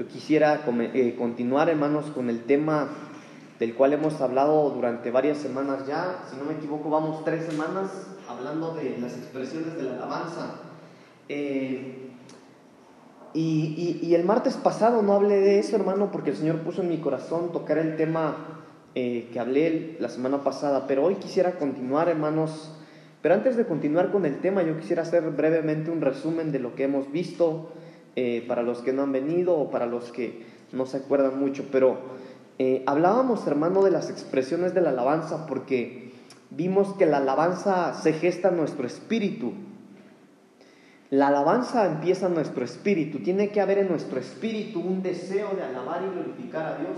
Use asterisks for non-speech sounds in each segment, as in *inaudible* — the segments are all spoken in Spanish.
Yo quisiera eh, continuar, hermanos, con el tema del cual hemos hablado durante varias semanas ya. Si no me equivoco, vamos tres semanas hablando de las expresiones de la alabanza. Eh, y, el martes pasado no hablé de eso, hermano, porque el Señor puso en mi corazón tocar el tema eh, que hablé la semana pasada. Pero hoy quisiera continuar, hermanos. Pero antes de continuar con el tema, yo quisiera hacer brevemente un resumen de lo que hemos visto eh, para los que no han venido o para los que no se acuerdan mucho. Pero eh, hablábamos, hermano, de las expresiones de la alabanza porque vimos que la alabanza se gesta en nuestro espíritu. La alabanza empieza en nuestro espíritu. Tiene que haber en nuestro espíritu un deseo de alabar y glorificar a Dios.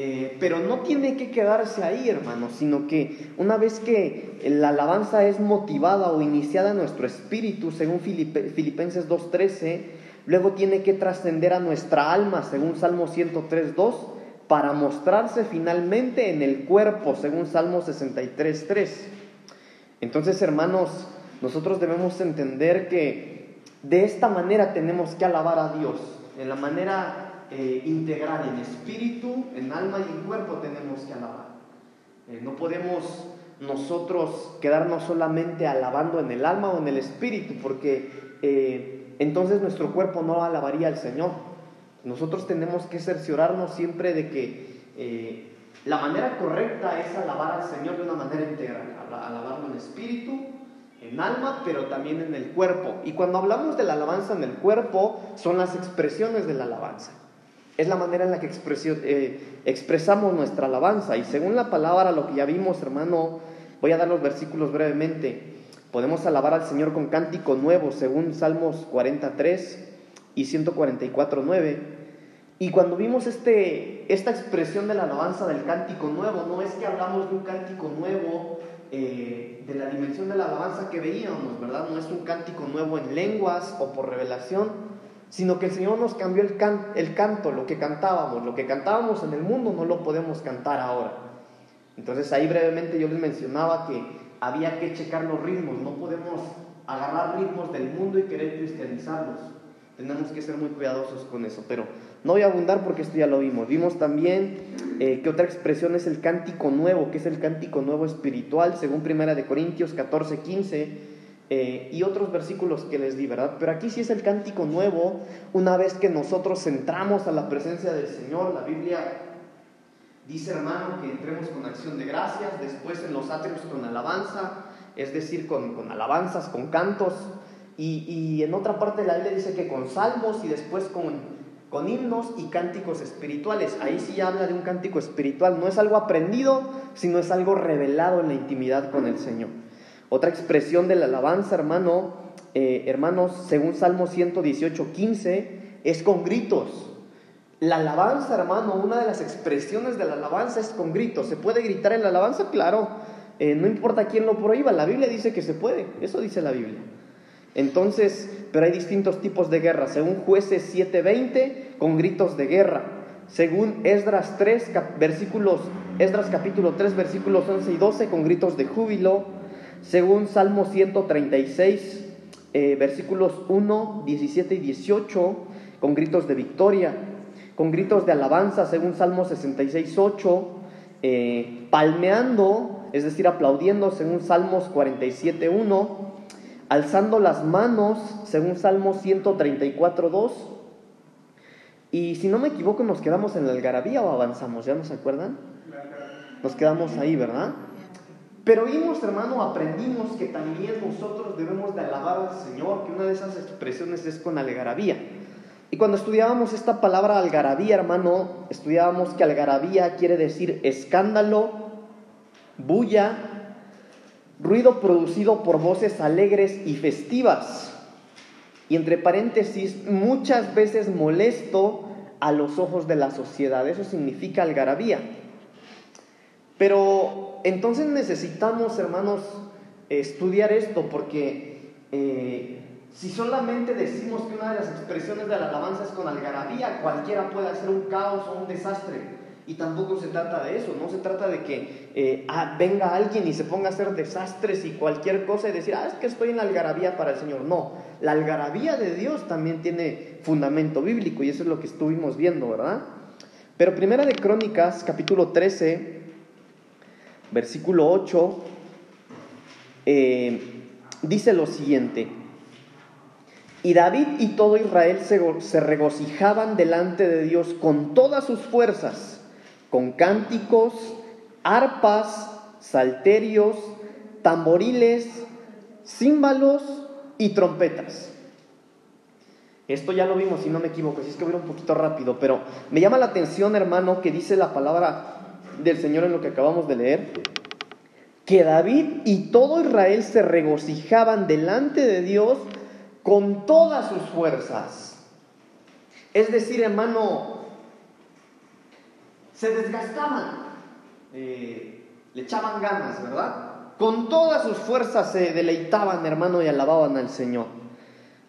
Eh, pero no tiene que quedarse ahí, hermano, sino que una vez que la alabanza es motivada o iniciada en nuestro espíritu, según Filipenses 2.13, luego tiene que trascender a nuestra alma, según Salmo 103.2, para mostrarse finalmente en el cuerpo, según Salmo 63.3. Entonces, hermanos, nosotros debemos entender que de esta manera tenemos que alabar a Dios, en la manera eh, integral en espíritu, en alma y en cuerpo tenemos que alabar. Eh, no podemos nosotros quedarnos solamente alabando en el alma o en el espíritu, porque eh, entonces nuestro cuerpo no alabaría al Señor. Nosotros tenemos que cerciorarnos siempre de que la manera correcta es alabar al Señor de una manera integral, alabarlo en espíritu, en alma, pero también en el cuerpo. Y cuando hablamos de la alabanza en el cuerpo, son las expresiones de la alabanza. Es la manera en la que eh, expresamos nuestra alabanza. Y según la palabra, lo que ya vimos, hermano, voy a dar los versículos brevemente. Podemos alabar al Señor con cántico nuevo, según Salmos 43 y 144, 9. Y cuando vimos este, esta expresión de la alabanza del cántico nuevo, no es que hablamos de un cántico nuevo eh, de la dimensión de la alabanza que veíamos, ¿verdad? No es un cántico nuevo en lenguas o por revelación, sino que el Señor nos cambió el, el canto, lo que cantábamos, lo que cantábamos en el mundo no lo podemos cantar ahora. Entonces ahí brevemente yo les mencionaba que había que checar los ritmos, no podemos agarrar ritmos del mundo y querer cristianizarlos. Tenemos que ser muy cuidadosos con eso, pero no voy a abundar porque esto ya lo vimos. Vimos también eh, que otra expresión es el cántico nuevo, que es el cántico nuevo espiritual, según Primera de Corintios 14, 15 eh, y otros versículos que les di, ¿verdad? Pero aquí sí es el cántico nuevo, una vez que nosotros entramos a la presencia del Señor, la Biblia dice, hermano, que entremos con acción de gracias, después en los atrios con alabanza, es decir, con, con alabanzas, con cantos, y, y, en otra parte de la Biblia dice que con salmos y después con, con himnos y cánticos espirituales. Ahí sí habla de un cántico espiritual, no es algo aprendido, sino es algo revelado en la intimidad con el Señor. Otra expresión de la alabanza, hermano, eh, hermanos, según Salmo 118, 15, es con gritos. La alabanza, hermano, una de las expresiones de la alabanza es con gritos. ¿Se puede gritar en la alabanza? Claro. Eh, no importa quién lo prohíba, la Biblia dice que se puede. Eso dice la Biblia. Entonces, pero hay distintos tipos de guerra. Según jueces 7:20, con gritos de guerra. Según Esdras 3, versículos, Esdras capítulo 3, versículos 11 y 12, con gritos de júbilo según Salmo 136, eh, versículos 1, 17 y 18, con gritos de victoria, con gritos de alabanza, según Salmo 66, 8, eh, palmeando, es decir, aplaudiendo, según Salmos 47, 1, alzando las manos, según Salmo 134, 2. Y si no me equivoco, nos quedamos en la algarabía o avanzamos, ¿ya nos acuerdan? Nos quedamos ahí, ¿verdad? Pero vimos, hermano, aprendimos que también nosotros debemos de alabar al Señor, que una de esas expresiones es con algarabía. Y cuando estudiábamos esta palabra algarabía, hermano, estudiábamos que algarabía quiere decir escándalo, bulla, ruido producido por voces alegres y festivas. Y entre paréntesis, muchas veces molesto a los ojos de la sociedad. Eso significa algarabía. Pero entonces necesitamos, hermanos, estudiar esto porque eh, si solamente decimos que una de las expresiones de la alabanza es con algarabía, cualquiera puede hacer un caos o un desastre. Y tampoco se trata de eso, no se trata de que eh, ah, venga alguien y se ponga a hacer desastres y cualquier cosa y decir, ah, es que estoy en algarabía para el Señor. No, la algarabía de Dios también tiene fundamento bíblico y eso es lo que estuvimos viendo, ¿verdad? Pero Primera de Crónicas, capítulo 13, versículo 8, eh, dice lo siguiente. Y David y todo Israel se regocijaban delante de Dios con todas sus fuerzas con cánticos, arpas, salterios, tamboriles, címbalos y trompetas. Esto ya lo vimos, si no me equivoco, si es que voy un poquito rápido, pero me llama la atención, hermano, que dice la palabra del Señor en lo que acabamos de leer, que David y todo Israel se regocijaban delante de Dios con todas sus fuerzas. Es decir, hermano, se desgastaban, eh, le echaban ganas, ¿verdad? Con todas sus fuerzas se deleitaban, hermano, y alababan al Señor.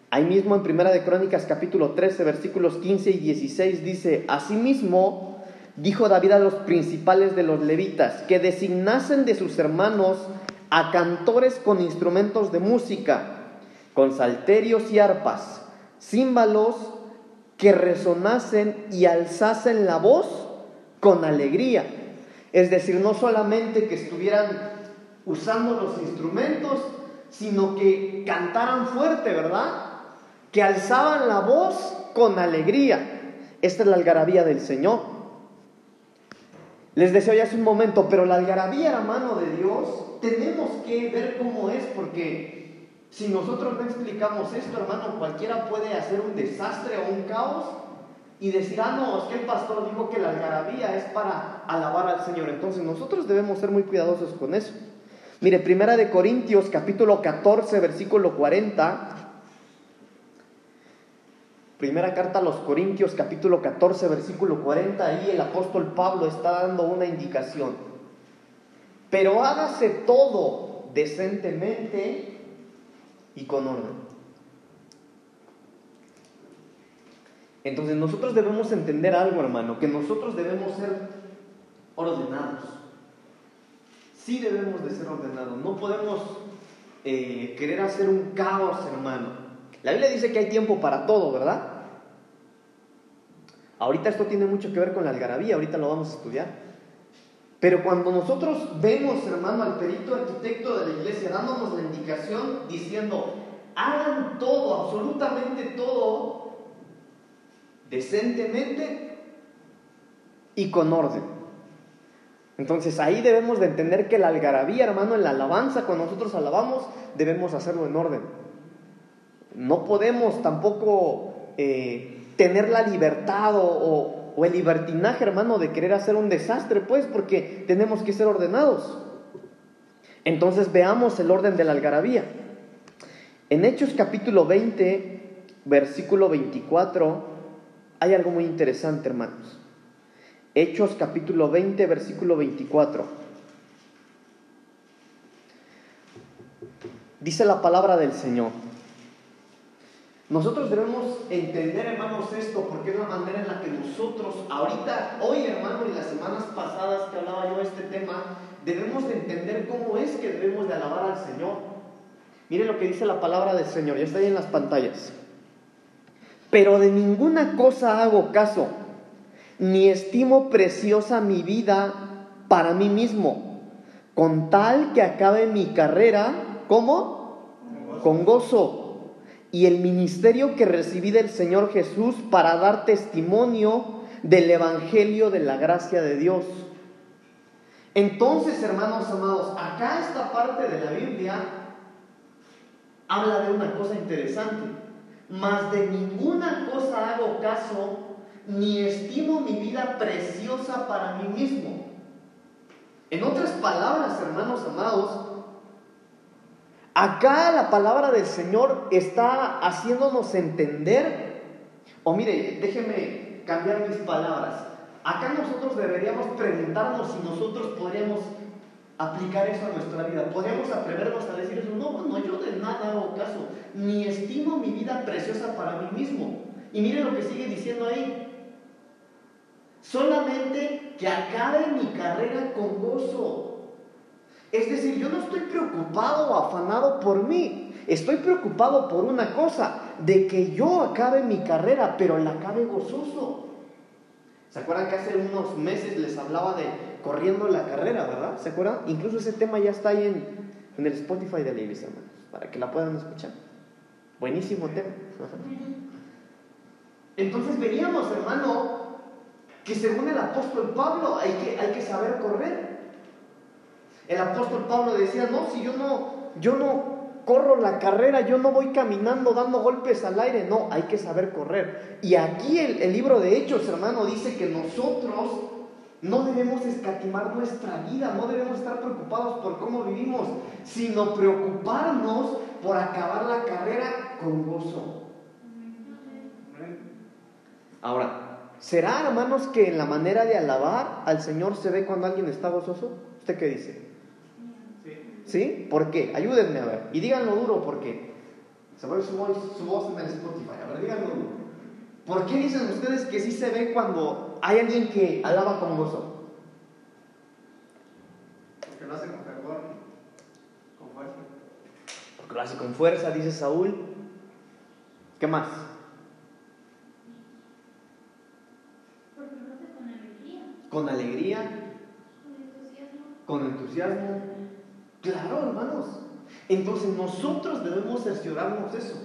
Ahí mismo en Primera de Crónicas capítulo 13, versículos 15 y 16 dice, Asimismo, dijo David a los principales de los levitas, que designasen de sus hermanos a cantores con instrumentos de música, con salterios y arpas, címbalos que resonasen y alzasen la voz con alegría. Es decir, no solamente que estuvieran usando los instrumentos, sino que cantaran fuerte, ¿verdad? Que alzaban la voz con alegría. Esta es la algarabía del Señor. Les decía ya hace un momento, pero la algarabía, hermano de Dios, tenemos que ver cómo es, porque si nosotros no explicamos esto, hermano, cualquiera puede hacer un desastre o un caos y decir, ah, no, es que el pastor dijo que la algarabía es para alabar al Señor. Entonces nosotros debemos ser muy cuidadosos con eso. Mire, Primera de Corintios capítulo 14, versículo 40. Primera carta a los Corintios capítulo 14, versículo 40. Ahí el apóstol Pablo está dando una indicación. Pero hágase todo decentemente y con orden. Entonces nosotros debemos entender algo, hermano, que nosotros debemos ser ordenados. Sí debemos de ser ordenados. No podemos eh, querer hacer un caos, hermano. La Biblia dice que hay tiempo para todo, ¿verdad? Ahorita esto tiene mucho que ver con la algarabía, ahorita lo vamos a estudiar. Pero cuando nosotros vemos, hermano, al perito arquitecto de la iglesia dándonos la indicación diciendo, hagan todo, absolutamente todo, decentemente y con orden. Entonces ahí debemos de entender que la algarabía, hermano, en la alabanza, cuando nosotros alabamos, debemos hacerlo en orden. No podemos tampoco eh, tener la libertad o, o el libertinaje, hermano, de querer hacer un desastre, pues, porque tenemos que ser ordenados. Entonces veamos el orden de la algarabía. En Hechos capítulo 20, versículo 24, hay algo muy interesante, hermanos. Hechos capítulo 20, versículo 24. Dice la palabra del Señor. Nosotros debemos entender, hermanos, esto porque es la manera en la que nosotros, ahorita, hoy, hermano, y las semanas pasadas que hablaba yo de este tema, debemos de entender cómo es que debemos de alabar al Señor. Mire lo que dice la palabra del Señor, ya está ahí en las pantallas. Pero de ninguna cosa hago caso, ni estimo preciosa mi vida para mí mismo, con tal que acabe mi carrera, ¿cómo? Con gozo. Y el ministerio que recibí del Señor Jesús para dar testimonio del Evangelio de la gracia de Dios. Entonces, hermanos amados, acá esta parte de la Biblia habla de una cosa interesante mas de ninguna cosa hago caso, ni estimo mi vida preciosa para mí mismo. En otras palabras, hermanos amados, acá la palabra del Señor está haciéndonos entender, o mire, déjeme cambiar mis palabras. Acá nosotros deberíamos preguntarnos si nosotros podríamos aplicar eso a nuestra vida. Podríamos atrevernos a decir eso, no, no, yo de nada hago caso, ni estimo mi vida preciosa para mí mismo. Y miren lo que sigue diciendo ahí. Solamente que acabe mi carrera con gozo. Es decir, yo no estoy preocupado o afanado por mí. Estoy preocupado por una cosa, de que yo acabe mi carrera, pero la acabe gozoso. ¿Se acuerdan que hace unos meses les hablaba de corriendo la carrera, verdad? ¿Se acuerdan? Incluso ese tema ya está ahí en, en el Spotify de la iglesia, hermanos, para que la puedan escuchar. Buenísimo tema. Entonces veníamos, hermano, que según el apóstol Pablo hay que, hay que saber correr. El apóstol Pablo decía, no, si yo no, yo no corro la carrera, yo no voy caminando dando golpes al aire, no, hay que saber correr. Y aquí el, el libro de Hechos, hermano, dice que nosotros no debemos escatimar nuestra vida, no debemos estar preocupados por cómo vivimos, sino preocuparnos por acabar la carrera con gozo. Ahora, ¿será, hermanos, que en la manera de alabar al Señor se ve cuando alguien está gozoso? ¿Usted qué dice? Sí. ¿Por qué? Ayúdenme a ver. Y díganlo duro, ¿por qué? Se va su voz, su voz en el Spotify. A ver, díganlo duro. ¿Por qué dicen ustedes que sí se ve cuando hay alguien que alaba con gozo? Porque lo hace con fervor, con fuerza. Porque lo hace con fuerza, dice Saúl. ¿Qué más? Porque lo hace con alegría, Con alegría, con entusiasmo. con entusiasmo. Claro, hermanos. Entonces nosotros debemos cerciorarnos eso.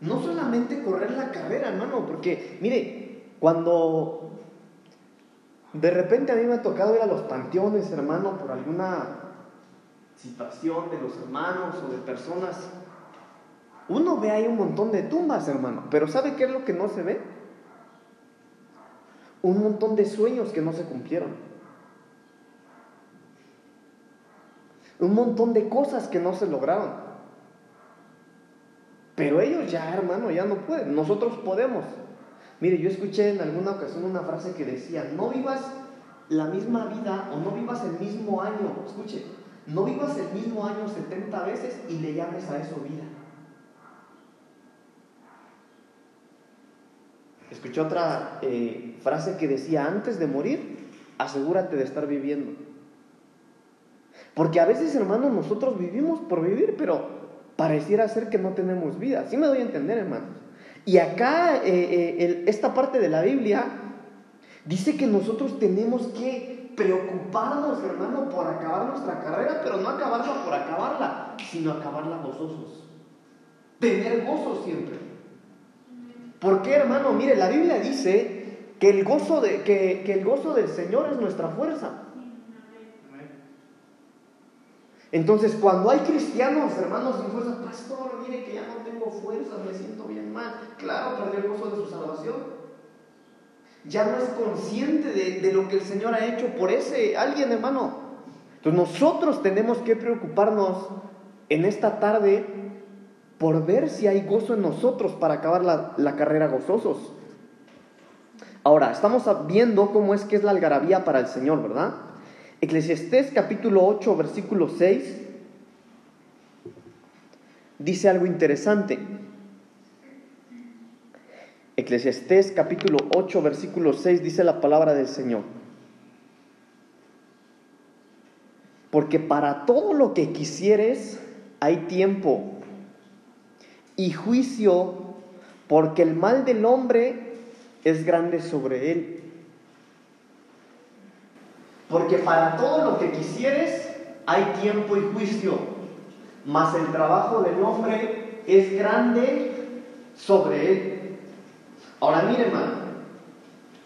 No solamente correr la carrera, hermano, porque mire, cuando de repente a mí me ha tocado ir a los panteones, hermano, por alguna situación de los hermanos o de personas, uno ve ahí un montón de tumbas, hermano, pero ¿sabe qué es lo que no se ve? Un montón de sueños que no se cumplieron. Un montón de cosas que no se lograron. Pero ellos ya, hermano, ya no pueden. Nosotros podemos. Mire, yo escuché en alguna ocasión una frase que decía, no vivas la misma vida o no vivas el mismo año. Escuche, no vivas el mismo año 70 veces y le llames a eso vida. Escuché otra eh, frase que decía, antes de morir, asegúrate de estar viviendo. Porque a veces, hermano, nosotros vivimos por vivir, pero pareciera ser que no tenemos vida. Sí me doy a entender, hermanos. Y acá, eh, eh, esta parte de la Biblia dice que nosotros tenemos que preocuparnos, hermano, por acabar nuestra carrera, pero no acabarla por acabarla, sino acabarla gozosos. Tener gozo siempre. ¿Por qué, hermano? Mire, la Biblia dice que el gozo, de, que el gozo del Señor es nuestra fuerza. Amén. Entonces, cuando hay cristianos, hermanos sin fuerza, pastor, mire que ya no tengo fuerza, me siento bien mal. Claro, perdió el gozo de su salvación. Ya no es consciente de, de lo que el Señor ha hecho por ese alguien, hermano. Entonces, nosotros tenemos que preocuparnos en esta tarde por ver si hay gozo en nosotros para acabar la, la carrera gozosos. Ahora, estamos viendo cómo es que es la algarabía para el Señor, ¿verdad? Eclesiastés capítulo 8, versículo 6, dice algo interesante. Eclesiastés capítulo 8, versículo 6 dice la palabra del Señor. Porque para todo lo que quisieres hay tiempo y juicio, porque el mal del hombre es grande sobre él. Porque para todo lo que quisieres hay tiempo y juicio, mas el trabajo del hombre es grande sobre él. Ahora mire, hermano,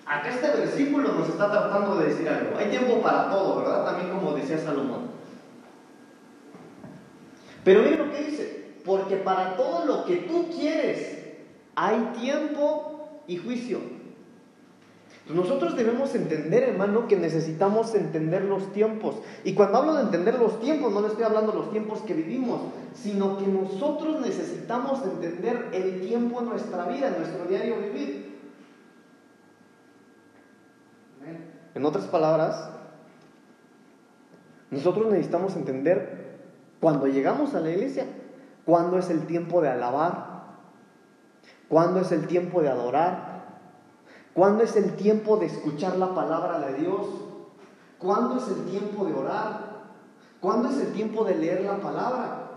acá este versículo nos está tratando de decir algo. Hay tiempo para todo, ¿verdad? También como decía Salomón. Pero mire lo que dice, porque para todo lo que tú quieres hay tiempo y juicio. Nosotros debemos entender, hermano, que necesitamos entender los tiempos. Y cuando hablo de entender los tiempos, no le estoy hablando de los tiempos que vivimos, sino que nosotros necesitamos entender el tiempo en nuestra vida, en nuestro diario vivir. En otras palabras, nosotros necesitamos entender cuando llegamos a la iglesia, cuándo es el tiempo de alabar, cuándo es el tiempo de adorar, ¿Cuándo es el tiempo de escuchar la palabra de Dios? ¿Cuándo es el tiempo de orar? ¿Cuándo es el tiempo de leer la palabra?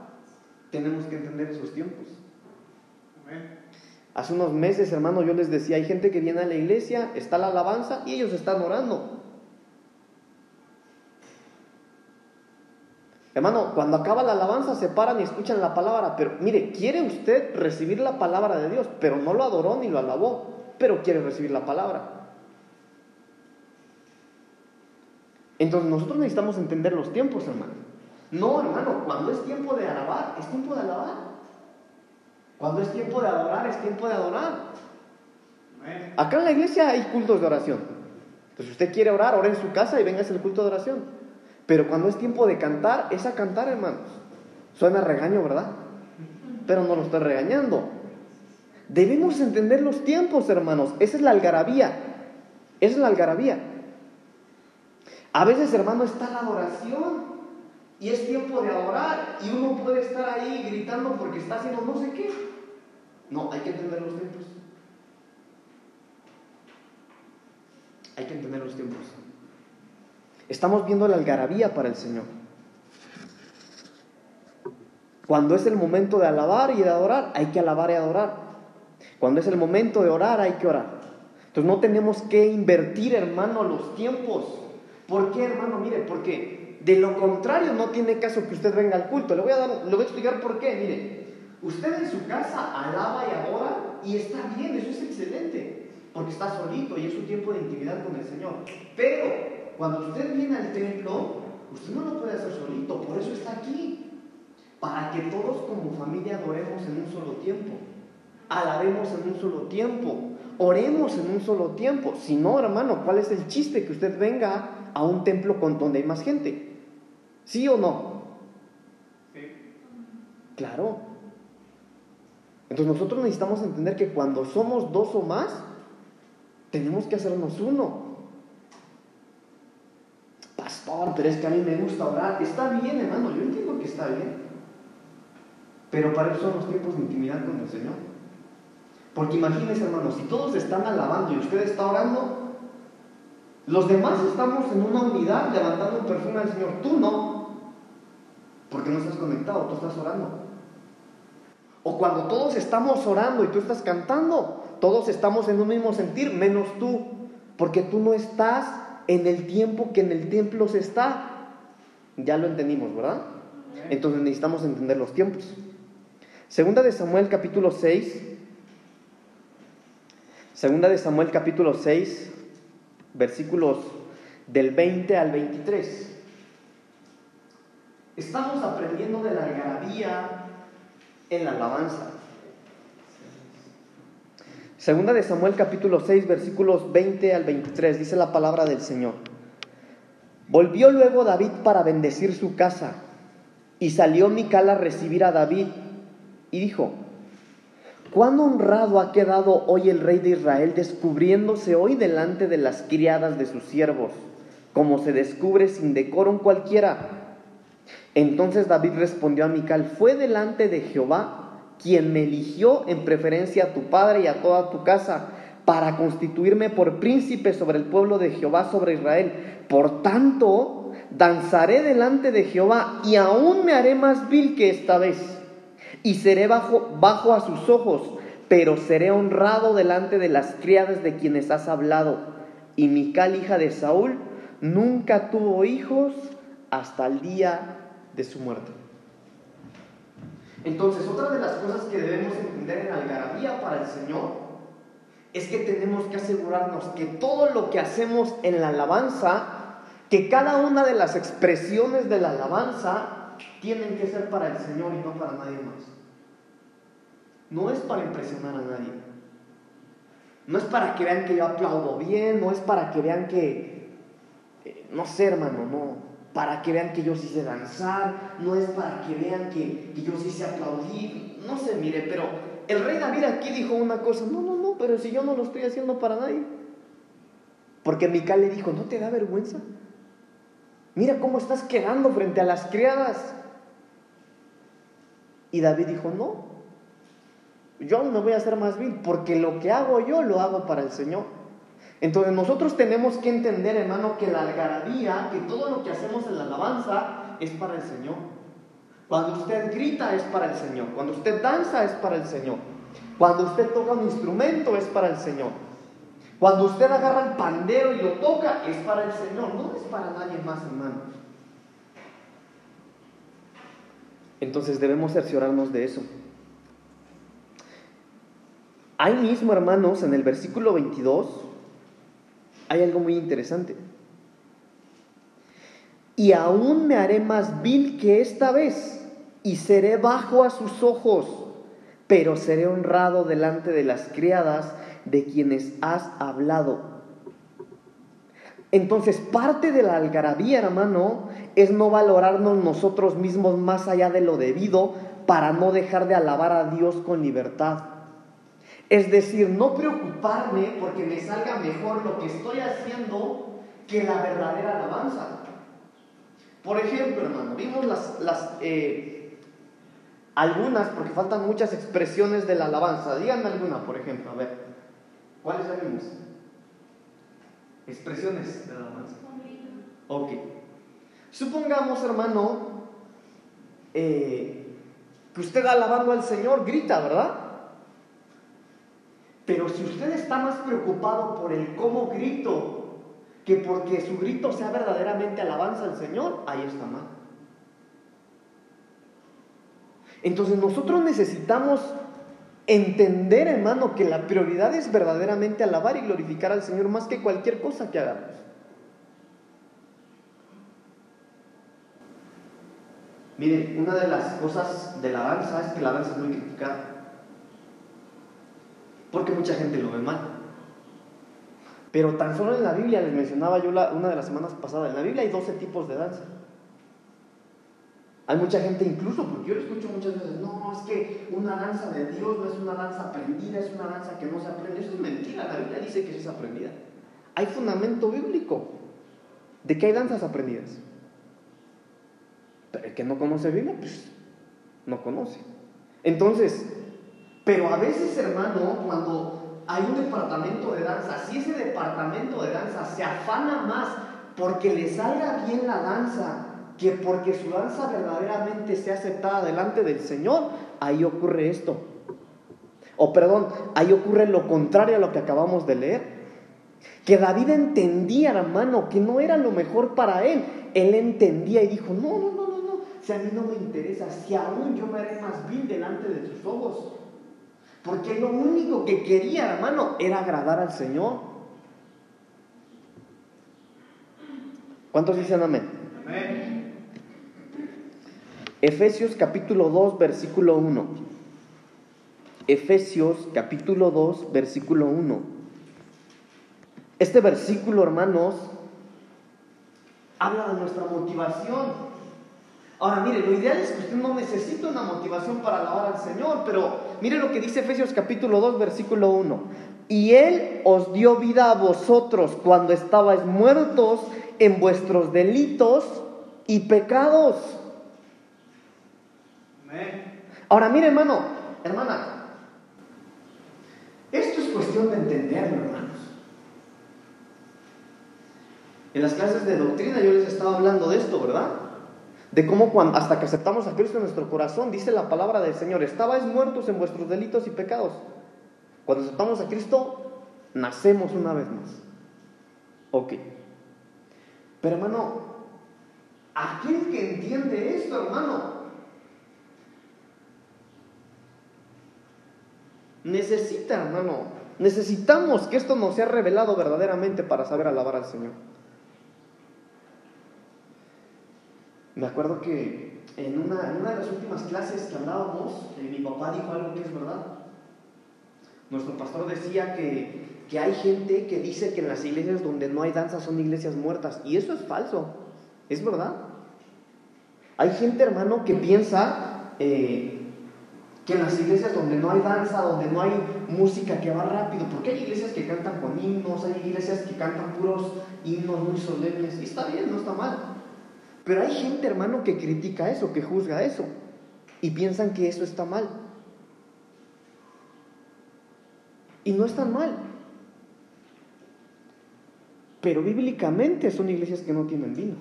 Tenemos que entender esos tiempos. Hace unos meses, hermano, yo les decía, hay gente que viene a la iglesia, está la alabanza y ellos están orando. Hermano, cuando acaba la alabanza se paran y escuchan la palabra, pero mire, quiere usted recibir la palabra de Dios, pero no lo adoró ni lo alabó, pero quiere recibir la palabra. Entonces nosotros necesitamos entender los tiempos, hermano. No, hermano, cuando es tiempo de alabar, es tiempo de alabar. Cuando es tiempo de adorar, es tiempo de adorar. Acá en la iglesia hay cultos de oración. Entonces, si usted quiere orar, ora en su casa y venga el culto de oración. Pero cuando es tiempo de cantar, es a cantar, hermanos. Suena regaño, ¿verdad? Pero no lo estoy regañando. Debemos entender los tiempos, hermanos. Esa es la algarabía. Esa es la algarabía. A veces, hermano, está la adoración y es tiempo de adorar y uno puede estar ahí gritando porque está haciendo no sé qué. No, hay que entender los tiempos. Hay que entender los tiempos. Estamos viendo la algarabía para el Señor. Cuando es el momento de alabar y de adorar, hay que alabar y adorar. Cuando es el momento de orar, hay que orar. Entonces no tenemos que invertir, hermano, los tiempos. ¿Por qué, hermano? Mire, porque de lo contrario no tiene caso que usted venga al culto. Le voy a, dar, le voy a explicar por qué. Mire, usted en su casa alaba y adora y está bien, eso es excelente, porque está solito y es su tiempo de intimidad con el Señor. Pero cuando usted viene al templo, usted no lo puede hacer solito, por eso está aquí. Para que todos como familia adoremos en un solo tiempo, alabemos en un solo tiempo, oremos en un solo tiempo. Si no, hermano, ¿cuál es el chiste que usted venga a un templo con donde hay más gente? ¿Sí o no? Sí. Claro. Entonces nosotros necesitamos entender que cuando somos dos o más, tenemos que hacernos uno. Pastor, pero es que a mí me gusta orar. Está bien, hermano, yo entiendo que está bien. Pero para eso son los tiempos de intimidad con el Señor. Porque imagínense, hermano, si todos están alabando y usted está orando, los demás estamos en una unidad levantando un perfume al Señor. Tú no. Porque no estás conectado, tú estás orando. O cuando todos estamos orando y tú estás cantando, todos estamos en un mismo sentir, menos tú. Porque tú no estás en el tiempo que en el templo se está. Ya lo entendimos, ¿verdad? Entonces necesitamos entender los tiempos. Segunda de Samuel capítulo 6. Segunda de Samuel capítulo 6, versículos del 20 al 23. Estamos aprendiendo de la algarabía en la alabanza. Segunda de Samuel capítulo 6 versículos 20 al 23 dice la palabra del Señor. Volvió luego David para bendecir su casa y salió Mical a recibir a David y dijo, cuán honrado ha quedado hoy el rey de Israel descubriéndose hoy delante de las criadas de sus siervos, como se descubre sin decoro cualquiera. Entonces David respondió a Mical, fue delante de Jehová quien me eligió en preferencia a tu padre y a toda tu casa, para constituirme por príncipe sobre el pueblo de Jehová, sobre Israel. Por tanto, danzaré delante de Jehová y aún me haré más vil que esta vez. Y seré bajo, bajo a sus ojos, pero seré honrado delante de las criadas de quienes has hablado. Y Mical, hija de Saúl, nunca tuvo hijos hasta el día de su muerte. Entonces, otra de las cosas que debemos entender en algarabía para el Señor es que tenemos que asegurarnos que todo lo que hacemos en la alabanza, que cada una de las expresiones de la alabanza tienen que ser para el Señor y no para nadie más. No es para impresionar a nadie. No es para que vean que yo aplaudo bien, no es para que vean que, eh, no sé hermano, no, para que vean que yo sí sé danzar, no es para que vean que, que, yo sí sé aplaudir, no sé, mire, pero el rey David aquí dijo una cosa, no, no, no, pero si yo no lo estoy haciendo para nadie. Porque Mical le dijo, ¿no te da vergüenza? Mira cómo estás quedando frente a las criadas. Y David dijo, no, yo no voy a hacer más bien, porque lo que hago yo lo hago para el Señor. Entonces nosotros tenemos que entender, hermano, que la algarabía, que todo lo que hacemos en la alabanza es para el Señor. Cuando usted grita es para el Señor. Cuando usted danza es para el Señor. Cuando usted toca un instrumento es para el Señor. Cuando usted agarra el pandero y lo toca es para el Señor, no es para nadie más, hermano. Entonces debemos cerciorarnos de eso. Ahí mismo, hermanos, en el versículo 22, hay algo muy interesante. Y aún me haré más vil que esta vez, y seré bajo a sus ojos, pero seré honrado delante de las criadas de quienes has hablado. Entonces, parte de la algarabía, hermano, es no valorarnos nosotros mismos más allá de lo debido para no dejar de alabar a Dios con libertad. Es decir, no preocuparme porque me salga mejor lo que estoy haciendo que la verdadera alabanza. Por ejemplo, hermano, vimos las, las eh, algunas, porque faltan muchas expresiones de la alabanza. Díganme alguna, por ejemplo, a ver. ¿Cuáles vimos? Expresiones la alabanza. Ok. Supongamos, hermano, eh, que usted alabando al Señor grita, ¿verdad? Pero si usted está más preocupado por el cómo grito que porque su grito sea verdaderamente alabanza al Señor, ahí está mal. Entonces nosotros necesitamos entender, hermano, que la prioridad es verdaderamente alabar y glorificar al Señor más que cualquier cosa que hagamos. Miren, una de las cosas de la danza es que la danza es muy criticada. Porque mucha gente lo ve mal. Pero tan solo en la Biblia, les mencionaba yo una de las semanas pasadas, en la Biblia hay 12 tipos de danza. Hay mucha gente incluso, porque yo lo escucho muchas veces, no, es que una danza de Dios no es una danza aprendida, es una danza que no se aprende. Eso es mentira, la Biblia dice que es aprendida. Hay fundamento bíblico de que hay danzas aprendidas. Pero el que no conoce Biblia, pues no conoce. Entonces, pero a veces, hermano, cuando hay un departamento de danza, si ese departamento de danza se afana más porque le salga bien la danza, que porque su danza verdaderamente sea aceptada delante del Señor, ahí ocurre esto. O perdón, ahí ocurre lo contrario a lo que acabamos de leer. Que David entendía, hermano, que no era lo mejor para él. Él entendía y dijo, no, no, no, no, no, si a mí no me interesa, si aún yo me haré más vil delante de sus ojos. Porque lo único que quería, hermano, era agradar al Señor. ¿Cuántos dicen amén? Amén. Efesios capítulo 2, versículo 1. Efesios capítulo 2, versículo 1. Este versículo, hermanos, habla de nuestra motivación. Ahora, mire, lo ideal es que usted no necesite una motivación para alabar al Señor, pero mire lo que dice Efesios capítulo 2, versículo 1. Y Él os dio vida a vosotros cuando estabais muertos en vuestros delitos y pecados Ahora, mire, hermano, hermana, esto es cuestión de entenderlo, hermanos. En las clases de doctrina yo les estaba hablando de esto, ¿verdad? De cómo cuando, hasta que aceptamos a Cristo en nuestro corazón, dice la palabra del Señor, estabais muertos en vuestros delitos y pecados. Cuando aceptamos a Cristo, nacemos una vez más. Ok. Pero hermano, aquel que entiende esto, hermano, Necesita, hermano, necesitamos que esto nos sea revelado verdaderamente para saber alabar al Señor. Me acuerdo que en una, de las últimas clases que hablábamos, eh, mi papá dijo algo que es verdad. Nuestro pastor decía que, que hay gente que dice que en las iglesias donde no hay danza son iglesias muertas. Y eso es falso, es verdad. Hay gente, hermano, que piensa eh, que en las iglesias donde no hay danza, donde no hay música que va rápido, porque hay iglesias que cantan con himnos, hay iglesias que cantan puros himnos muy solemnes, y está bien, no está mal. Pero hay gente, hermano, que critica eso, que juzga eso, y piensan que eso está mal. Y no está mal. Pero bíblicamente son iglesias que no tienen vino.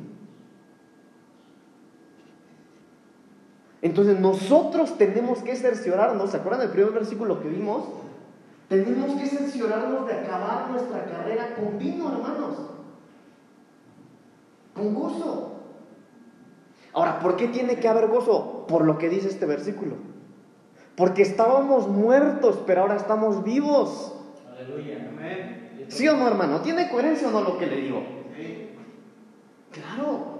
Entonces nosotros tenemos que cerciorarnos, ¿se acuerdan del primer versículo que vimos? Tenemos que cerciorarnos de acabar nuestra carrera con vino, hermanos. Con gozo. Ahora, ¿por qué tiene que haber gozo? Por lo que dice este versículo. Porque estábamos muertos, pero ahora estamos vivos. Aleluya. Amén. ¿Sí o no, hermano? ¿Tiene coherencia o no lo que le digo? Sí. Claro.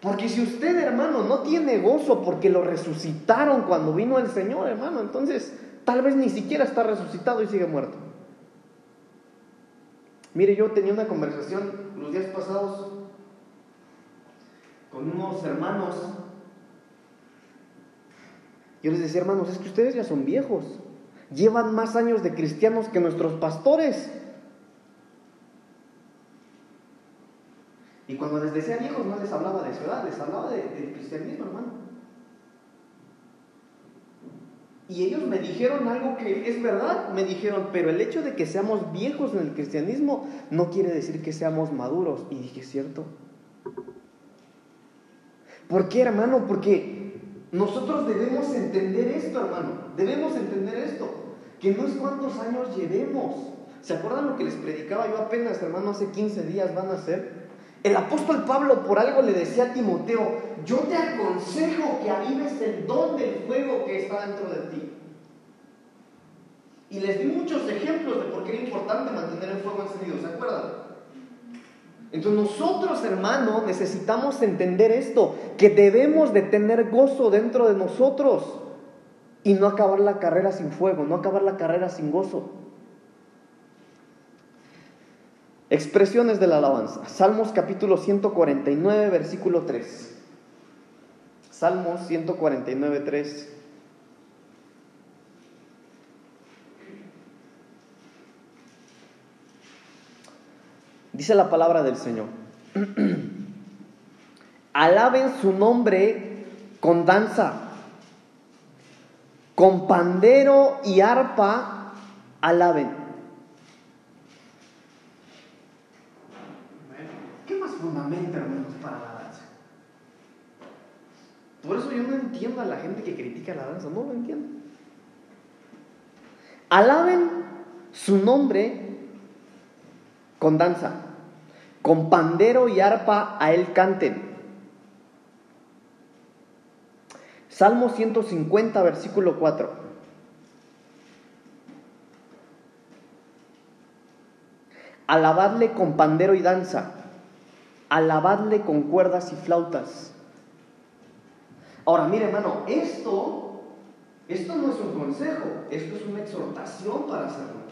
Porque si usted, hermano, no tiene gozo porque lo resucitaron cuando vino el Señor, hermano, entonces tal vez ni siquiera está resucitado y sigue muerto. Mire, yo tenía una conversación los días pasados con unos hermanos. Yo les decía, hermanos, es que ustedes ya son viejos. Llevan más años de cristianos que nuestros pastores. Y cuando les decía viejos no les hablaba de su edad, les hablaba de- del cristianismo, hermano. Y ellos me dijeron algo que es verdad, me dijeron, pero el hecho de que seamos viejos en el cristianismo no quiere decir que seamos maduros. Y dije, ¿cierto? ¿Por qué, hermano? Porque nosotros debemos entender esto, hermano. Debemos entender esto. Que no es cuántos años llevemos. ¿Se acuerdan lo que les predicaba yo apenas, hermano, hace 15 días van a ser? El apóstol Pablo por algo le decía a Timoteo, yo te aconsejo que avives el don del fuego que está dentro de ti. Y les di muchos ejemplos de por qué era importante mantener el fuego encendido, ¿se acuerdan? Entonces nosotros, hermano, necesitamos entender esto, que debemos de tener gozo dentro de nosotros y no acabar la carrera sin fuego, no acabar la carrera sin gozo. Expresiones de la alabanza. Salmos capítulo 149, versículo 3. Salmos 149, 3. Dice la palabra del Señor. *clears throat* Alaben su nombre con danza, con pandero y arpa, alaben. Amén. ¿Qué más fundamenta, hermanos, para la danza? Por eso yo no entiendo a la gente que critica la danza, no lo entiendo. Alaben su nombre con danza, con pandero y arpa a él canten. Salmo 150, versículo 4. Alabadle con pandero y danza, alabadle con cuerdas y flautas. Ahora, mire hermano, esto, esto no es un consejo, esto es una exhortación para hacerlo.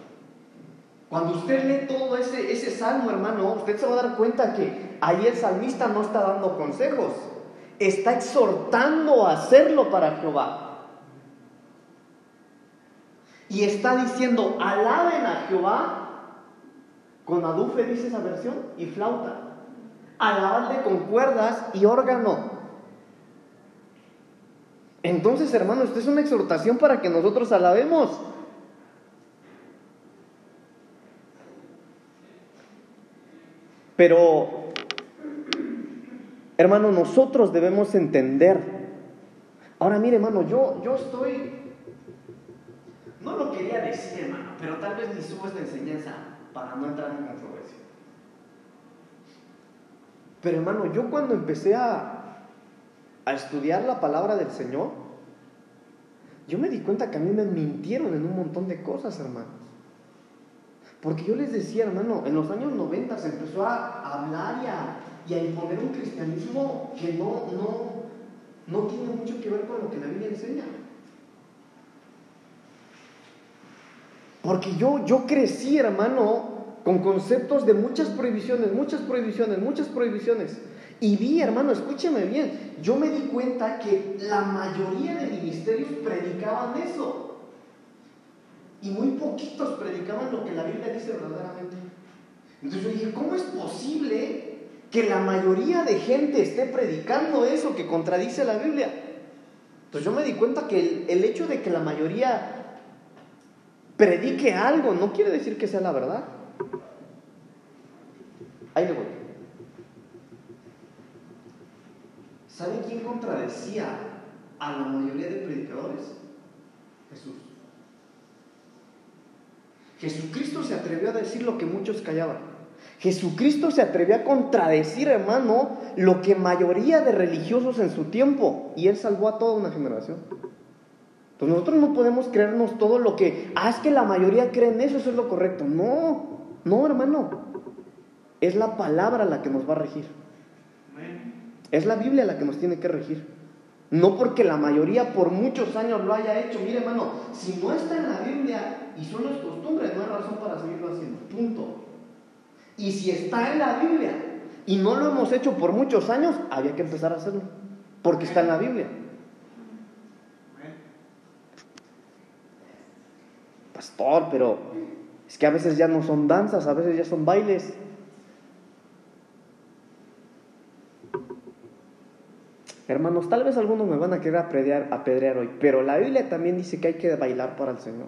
Cuando usted lee todo ese, ese salmo, hermano, usted se va a dar cuenta que ahí el salmista no está dando consejos, está exhortando a hacerlo para Jehová. Y está diciendo, alaben a Jehová con adufe, dice esa versión, y flauta. Alabadle con cuerdas y órgano. Entonces, hermano, esto es una exhortación para que nosotros alabemos. Pero, hermano, nosotros debemos entender. Ahora, mire, hermano, yo, yo estoy. No lo quería decir, hermano, pero tal vez ni subo esta enseñanza para no entrar en controversia. Pero, hermano, yo cuando empecé a, a estudiar la palabra del Señor, yo me di cuenta que a mí me mintieron en un montón de cosas, hermanos. Porque yo les decía, hermano, en los años 90 se empezó a hablar y a, y a imponer un cristianismo que no, no, no tiene mucho que ver con lo que la Biblia enseña. Porque yo, yo crecí, hermano, con conceptos de muchas prohibiciones, muchas prohibiciones, muchas prohibiciones. Y vi, hermano, escúcheme bien, yo me di cuenta que la mayoría de ministerios predicaban eso. Y muy poquitos predicaban lo que la Biblia dice verdaderamente. Entonces yo dije, ¿cómo es posible que la mayoría de gente esté predicando eso que contradice la Biblia? Entonces yo me di cuenta que el, el hecho de que la mayoría predique algo no quiere decir que sea la verdad. Ahí le voy. ¿Sabe quién contradecía a la mayoría de predicadores? Jesús. Jesucristo se atrevió a decir lo que muchos callaban. Jesucristo se atrevió a contradecir, hermano, lo que mayoría de religiosos en su tiempo. Y él salvó a toda una generación. Entonces nosotros no podemos creernos todo lo que, ah, es que la mayoría cree en eso, eso es lo correcto. No, no, hermano. Es la palabra la que nos va a regir. Es la Biblia la que nos tiene que regir. No porque la mayoría por muchos años lo haya hecho. Mire, hermano, si no está en la Biblia y solo es costumbre, no hay razón para seguirlo haciendo. Punto. Y si está en la Biblia y no lo hemos hecho por muchos años, había que empezar a hacerlo. Porque está en la Biblia. Pastor, pero es que a veces ya no son danzas, a veces ya son bailes. Hermanos, tal vez algunos me van a querer apedrear, hoy, pero la Biblia también dice que hay que bailar para el Señor.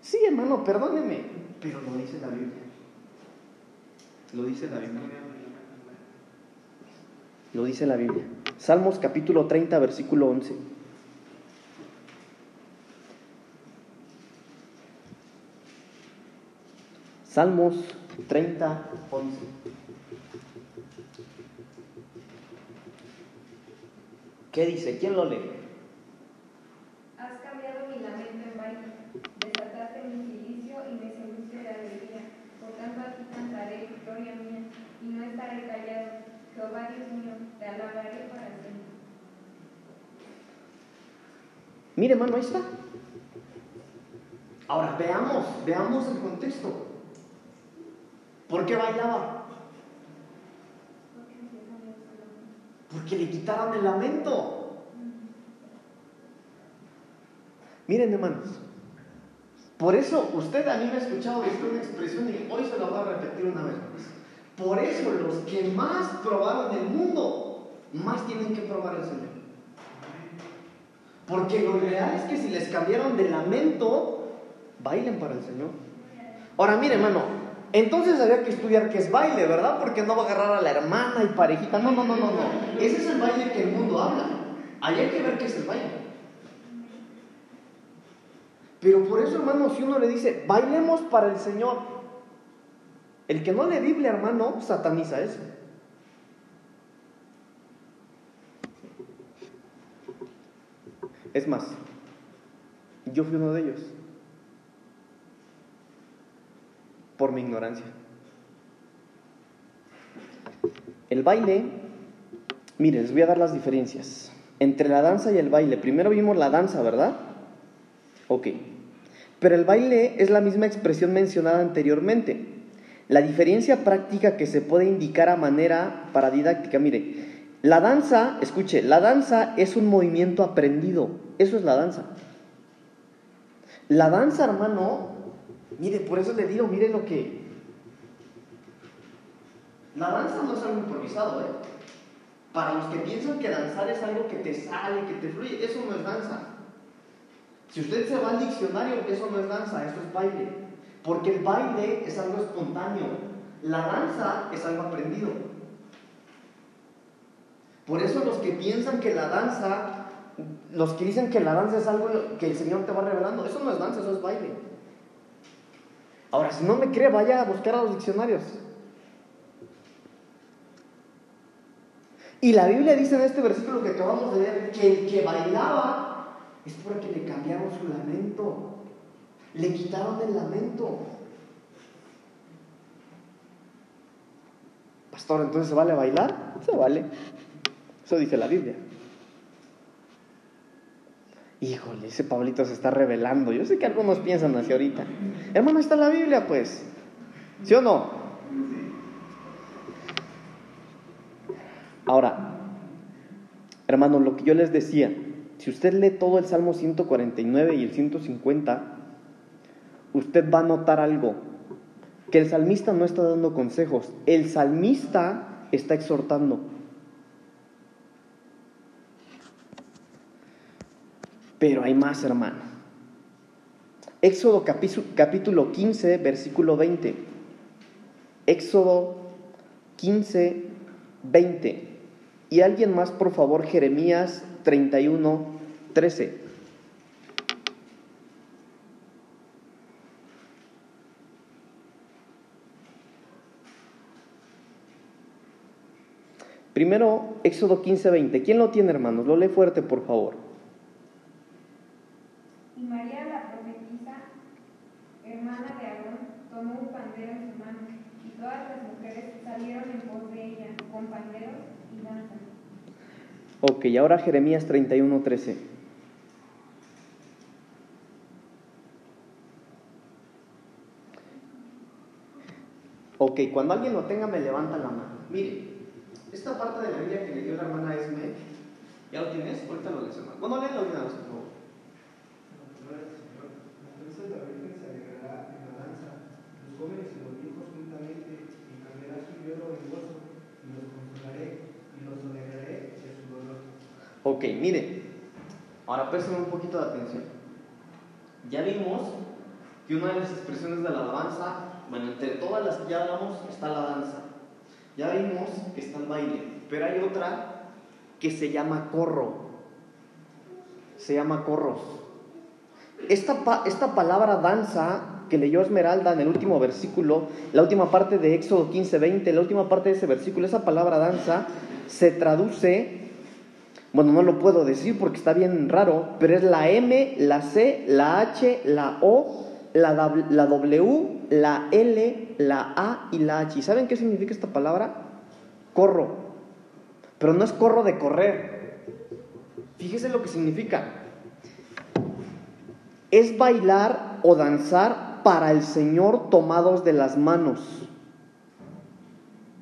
Sí, hermano, perdóneme, pero lo dice la Biblia. Lo dice la Biblia. Lo dice la Biblia. Salmos capítulo 30, versículo 11. Salmos 30, 11. ¿Qué dice? ¿Quién lo lee? Has cambiado mi lamento en baile, desataste mi silicio y me seduce de alegría. Por tanto a ti cantaré, gloria mía, y no estaré callado. Jehová Dios mío, te alabaré para siempre. Mire, hermano, ahí está. Ahora, veamos, veamos el contexto. ¿Por qué bailaba? Porque le quitaron el lamento. Miren, hermanos. Por eso usted a mí me ha escuchado decir una expresión y hoy se la voy a repetir una vez más. Por eso los que más probaron el mundo, más tienen que probar el Señor. Porque lo real es que si les cambiaron de lamento, bailen para el Señor. Ahora, mire, hermano, entonces había que estudiar qué es baile, ¿verdad? Porque no va a agarrar a la hermana y parejita. No, no, no, no, no. Ese es el baile que el mundo habla. Ahí hay que ver qué es el baile. Pero por eso, hermano, si uno le dice, bailemos para el Señor, el que no le Biblia, hermano, sataniza eso. Es más, yo fui uno de ellos. Por mi ignorancia. El baile, miren, les voy a dar las diferencias. Entre la danza y el baile. Primero vimos la danza, ¿verdad? Ok. Pero el baile es la misma expresión mencionada anteriormente. La diferencia práctica que se puede indicar a manera paradidáctica, mire, la danza, escuche, la danza es un movimiento aprendido. Eso es la danza. La danza, hermano, mire, por eso le digo, mire lo que... La danza no es algo improvisado, ¿eh? Para los que piensan que danzar es algo que te sale, que te fluye, eso no es danza. Si usted se va al diccionario, eso no es danza, eso es baile. Porque el baile es algo espontáneo. La danza es algo aprendido. Por eso los que piensan que la danza, los que dicen que la danza es algo que el Señor te va revelando, eso no es danza, eso es baile. Ahora, si no me cree, vaya a buscar a los diccionarios. Y la Biblia dice en este versículo que acabamos de leer que el que bailaba es porque le cambiaron su lamento. Le quitaron el lamento. Pastor, ¿entonces se vale bailar? Se vale. Eso dice la Biblia. Híjole, ese Pablito se está revelando. Yo sé que algunos piensan así ahorita. Hermano, está la Biblia, pues. ¿Sí o no? Ahora, hermano, lo que yo les decía, si usted lee todo el Salmo 149 y el 150, usted va a notar algo, que el salmista no está dando consejos, el salmista está exhortando. Pero hay más, hermano. Éxodo capítulo 15, versículo 20. Éxodo 15, 20. Y alguien más, por favor, Jeremías 31, 13. Primero, Éxodo 15, 20. ¿Quién lo tiene, hermanos? Lo lee fuerte, por favor. María la profetisa, hermana de Aarón, tomó un pandero en su mano, y todas las mujeres salieron en pos de ella, con panderos y danzas. Ok, ahora Jeremías 31, 13. Ok, cuando alguien lo tenga me levanta la mano. Mire, esta parte de la Biblia que le dio la hermana Esme, ¿ya lo tienes? Ahorita lo lees, hermano. Bueno, léelo una vez, por favor. Entonces. Ok, mire, ahora presten un poquito de atención. Ya vimos que una de las expresiones de la alabanza, bueno, entre todas las que ya hablamos, está la danza. Ya vimos que está el baile, pero hay otra que se llama corro. Se llama corros. Esta, esta palabra danza que leyó Esmeralda en el último versículo, la última parte de Éxodo 15, 20, la última parte de ese versículo, esa palabra danza se traduce, bueno, no lo puedo decir porque está bien raro, pero es la M, la C, la H, la O, la, la W, la L, la A y la H. ¿Y saben qué significa esta palabra? Corro. Pero no es corro de correr. Fíjese lo que significa. Es bailar o danzar para el Señor tomados de las manos.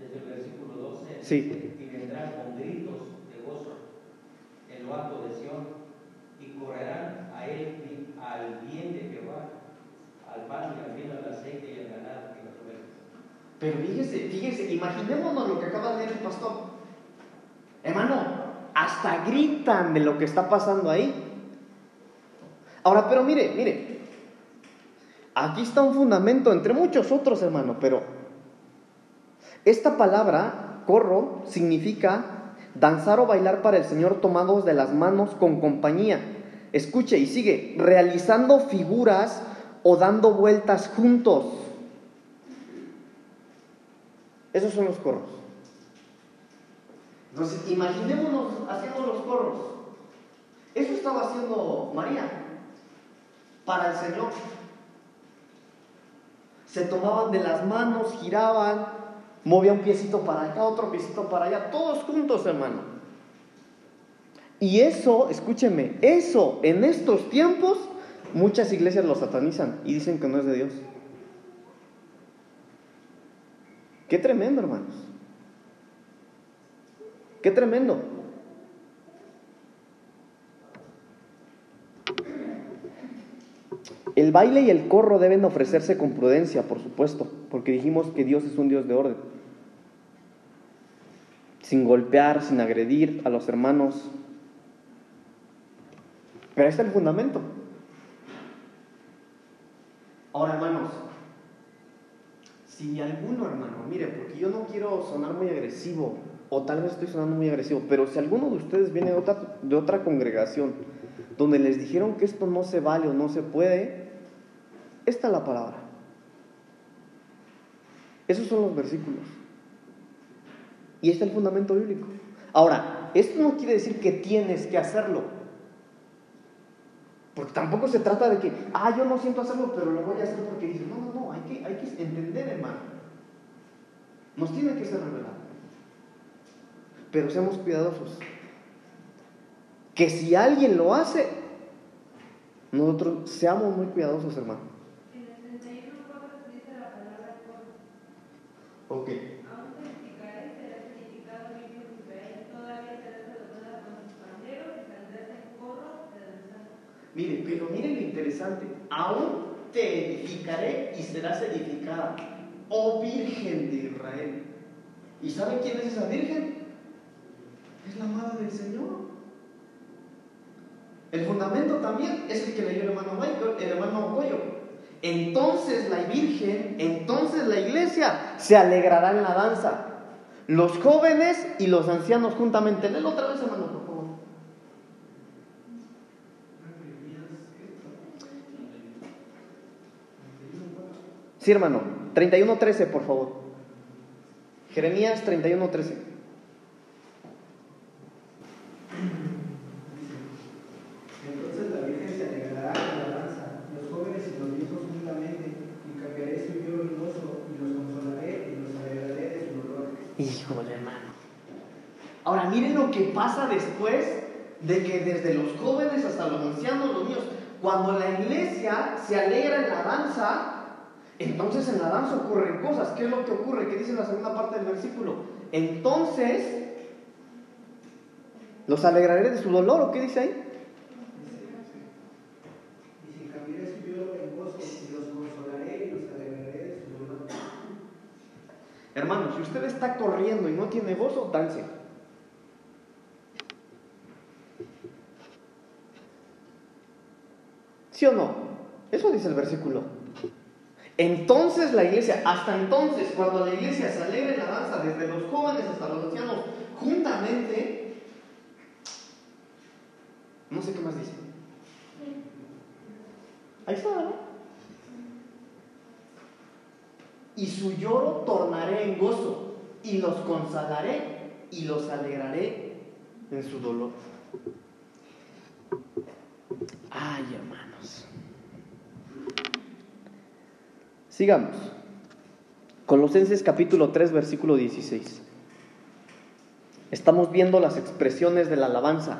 Desde el versículo 12. Sí. Y vendrán con gritos de gozo en lo alto de Sión, y correrán a él al bien de Jehová, al pan y al vino, al aceite y al ganado y las ovejas. Pero fíjese, fíjese, imaginémonos lo que acaba de leer el pastor. Hermano, hasta gritan de lo que está pasando ahí. Ahora, pero mire, mire, aquí está un fundamento entre muchos otros, hermano, pero esta palabra, corro, significa danzar o bailar para el Señor tomados de las manos con compañía. Escuche y sigue, realizando figuras o dando vueltas juntos. Esos son los corros. Entonces, imaginémonos haciendo los corros. Eso estaba haciendo María para el Señor. Se tomaban de las manos, giraban, movía un piecito para acá, otro piecito para allá, todos juntos, hermano. Y eso, escúcheme, eso en estos tiempos muchas iglesias lo satanizan y dicen que no es de Dios. Qué tremendo, hermanos. Qué tremendo. El baile y el corro deben ofrecerse con prudencia, por supuesto, porque dijimos que Dios es un Dios de orden. Sin golpear, sin agredir a los hermanos. Pero ahí está el fundamento. Ahora, hermanos, si alguno, hermano, mire, porque yo no quiero sonar muy agresivo, o tal vez estoy sonando muy agresivo, pero si alguno de ustedes viene de otra, de otra congregación donde les dijeron que esto no se vale o no se puede, esta es la palabra. Esos son los versículos. Y este es el fundamento bíblico. Ahora, esto no quiere decir que tienes que hacerlo. Porque tampoco se trata de que, ah, yo no siento hacerlo, pero lo voy a hacer porque dice, no, no, no, hay que, hay que entender, hermano. Nos tiene que ser revelado. Pero seamos cuidadosos. Que si alguien lo hace, nosotros seamos muy cuidadosos, hermano. En el 31.4 se dice la palabra corro. Ok. Aún testificaré, será testificado limpio de Israel, todavía será saludada con sus panderos y saldrás en corro de danzar. Mire, pero miren lo interesante. Aún te edificaré y serás edificada, oh Virgen de Israel. ¿Y saben quién es esa Virgen? Es la madre del Señor. El fundamento también es el que leyó el hermano Michael, el hermano Goyo. Entonces la Virgen, entonces la iglesia se alegrará en la danza. Los jóvenes y los ancianos juntamente. Léelo otra vez, hermano, por favor. Sí, hermano. 31.13, por favor. Jeremías 31.13. Entonces la Virgen se alegrará en la danza, los jóvenes y los viejos juntamente, y cambiaré su lloro en gozo, y los consolaré y los alegraré de su dolor. Híjole, hermano. Ahora miren lo que pasa después de que desde los jóvenes hasta los ancianos, los niños, cuando la iglesia se alegra en la danza, entonces en la danza ocurren cosas. ¿Qué es lo que ocurre? ¿Qué dice la segunda parte del versículo? Entonces, ¿los alegraré de su dolor o qué dice ahí? Hermano, si usted está corriendo y no tiene gozo, dance. ¿Sí o no? Eso dice el versículo. Entonces la iglesia, hasta entonces, cuando la iglesia se alegra en la danza, desde los jóvenes hasta los ancianos, juntamente, no sé qué más dice. Ahí está, ¿no? Y su lloro tornaré en gozo, y los consolaré y los alegraré en su dolor. Ay, hermanos. Sigamos. Colosenses capítulo 3, versículo 16. Estamos viendo las expresiones de la alabanza.